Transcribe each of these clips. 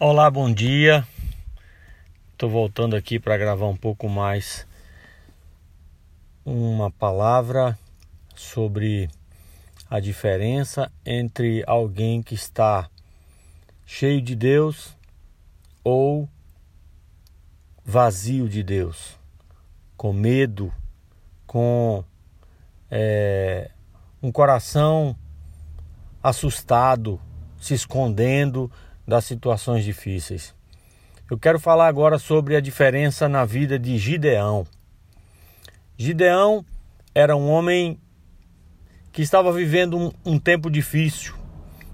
Olá, bom dia. Estou voltando aqui para gravar um pouco mais uma palavra sobre a diferença entre alguém que está cheio de Deus ou vazio de Deus, com medo, com é, um coração assustado, se escondendo das situações difíceis. Eu quero falar agora sobre a diferença na vida de Gideão. Gideão era um homem que estava vivendo um, um tempo difícil,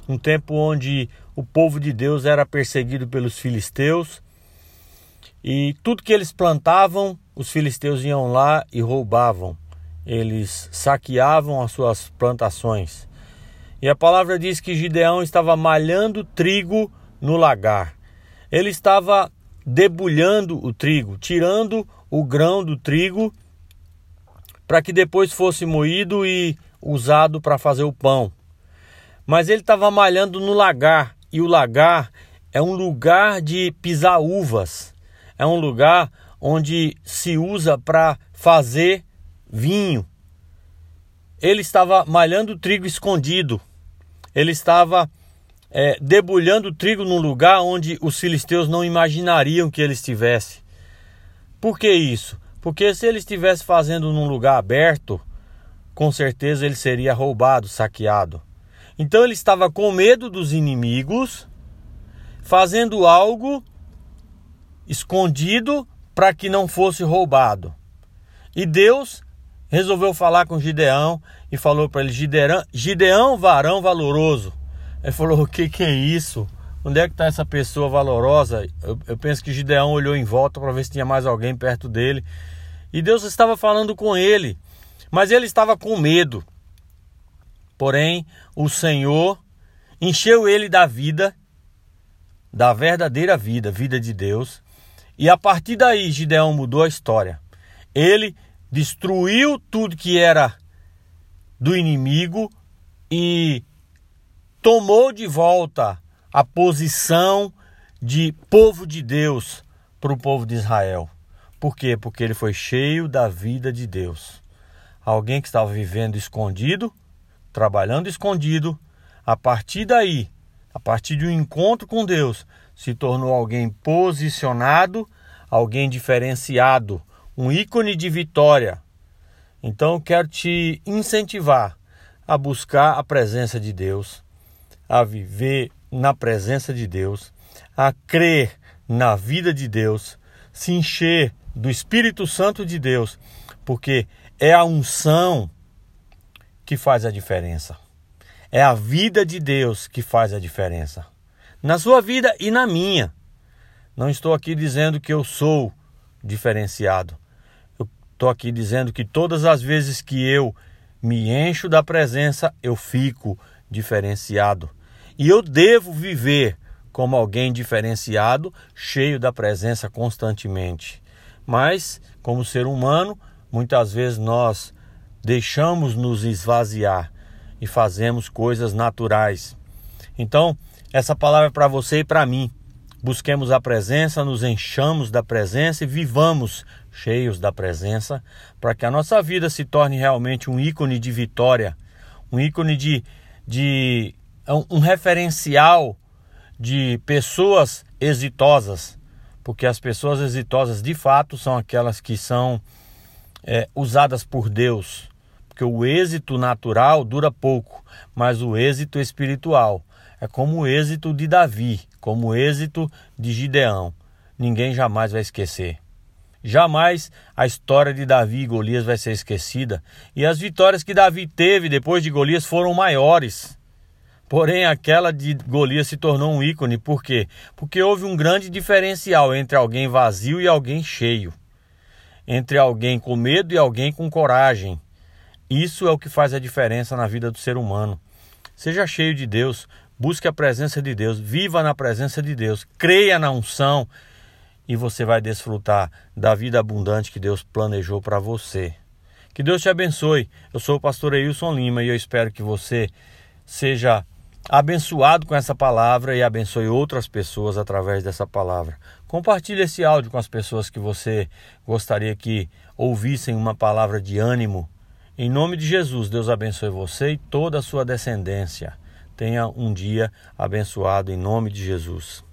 um tempo onde o povo de Deus era perseguido pelos filisteus e tudo que eles plantavam, os filisteus iam lá e roubavam. Eles saqueavam as suas plantações. E a palavra diz que Gideão estava malhando trigo no lagar. Ele estava debulhando o trigo, tirando o grão do trigo para que depois fosse moído e usado para fazer o pão. Mas ele estava malhando no lagar, e o lagar é um lugar de pisar uvas, é um lugar onde se usa para fazer vinho. Ele estava malhando trigo escondido, ele estava é, debulhando trigo num lugar onde os filisteus não imaginariam que ele estivesse. Por que isso? Porque se ele estivesse fazendo num lugar aberto, com certeza ele seria roubado, saqueado. Então ele estava com medo dos inimigos, fazendo algo escondido para que não fosse roubado. E Deus resolveu falar com Gideão e falou para ele: Gideão, Gideão, varão valoroso. Ele falou: O que, que é isso? Onde é que está essa pessoa valorosa? Eu, eu penso que Gideão olhou em volta para ver se tinha mais alguém perto dele. E Deus estava falando com ele, mas ele estava com medo. Porém, o Senhor encheu ele da vida, da verdadeira vida, vida de Deus. E a partir daí, Gideão mudou a história. Ele destruiu tudo que era do inimigo e tomou de volta a posição de povo de Deus para o povo de Israel. Por quê? Porque ele foi cheio da vida de Deus. Alguém que estava vivendo escondido, trabalhando escondido, a partir daí, a partir de um encontro com Deus, se tornou alguém posicionado, alguém diferenciado, um ícone de vitória. Então quero te incentivar a buscar a presença de Deus, a viver na presença de Deus, a crer na vida de Deus, se encher do Espírito Santo de Deus, porque é a unção que faz a diferença. É a vida de Deus que faz a diferença. Na sua vida e na minha. Não estou aqui dizendo que eu sou diferenciado. Eu estou aqui dizendo que todas as vezes que eu me encho da presença, eu fico diferenciado. E eu devo viver como alguém diferenciado, cheio da presença constantemente. Mas, como ser humano, muitas vezes nós deixamos nos esvaziar e fazemos coisas naturais. Então, essa palavra é para você e para mim. Busquemos a presença, nos enchamos da presença e vivamos cheios da presença, para que a nossa vida se torne realmente um ícone de vitória, um ícone de, de é um referencial de pessoas exitosas, porque as pessoas exitosas de fato são aquelas que são é, usadas por Deus, porque o êxito natural dura pouco, mas o êxito espiritual é como o êxito de Davi, como o êxito de Gideão. Ninguém jamais vai esquecer. Jamais a história de Davi e Golias vai ser esquecida. E as vitórias que Davi teve depois de Golias foram maiores. Porém, aquela de Golias se tornou um ícone. Por quê? Porque houve um grande diferencial entre alguém vazio e alguém cheio. Entre alguém com medo e alguém com coragem. Isso é o que faz a diferença na vida do ser humano. Seja cheio de Deus, busque a presença de Deus, viva na presença de Deus, creia na unção e você vai desfrutar da vida abundante que Deus planejou para você. Que Deus te abençoe. Eu sou o pastor Eilson Lima e eu espero que você seja abençoado com essa palavra e abençoe outras pessoas através dessa palavra. Compartilhe esse áudio com as pessoas que você gostaria que ouvissem uma palavra de ânimo. Em nome de Jesus, Deus abençoe você e toda a sua descendência. Tenha um dia abençoado em nome de Jesus.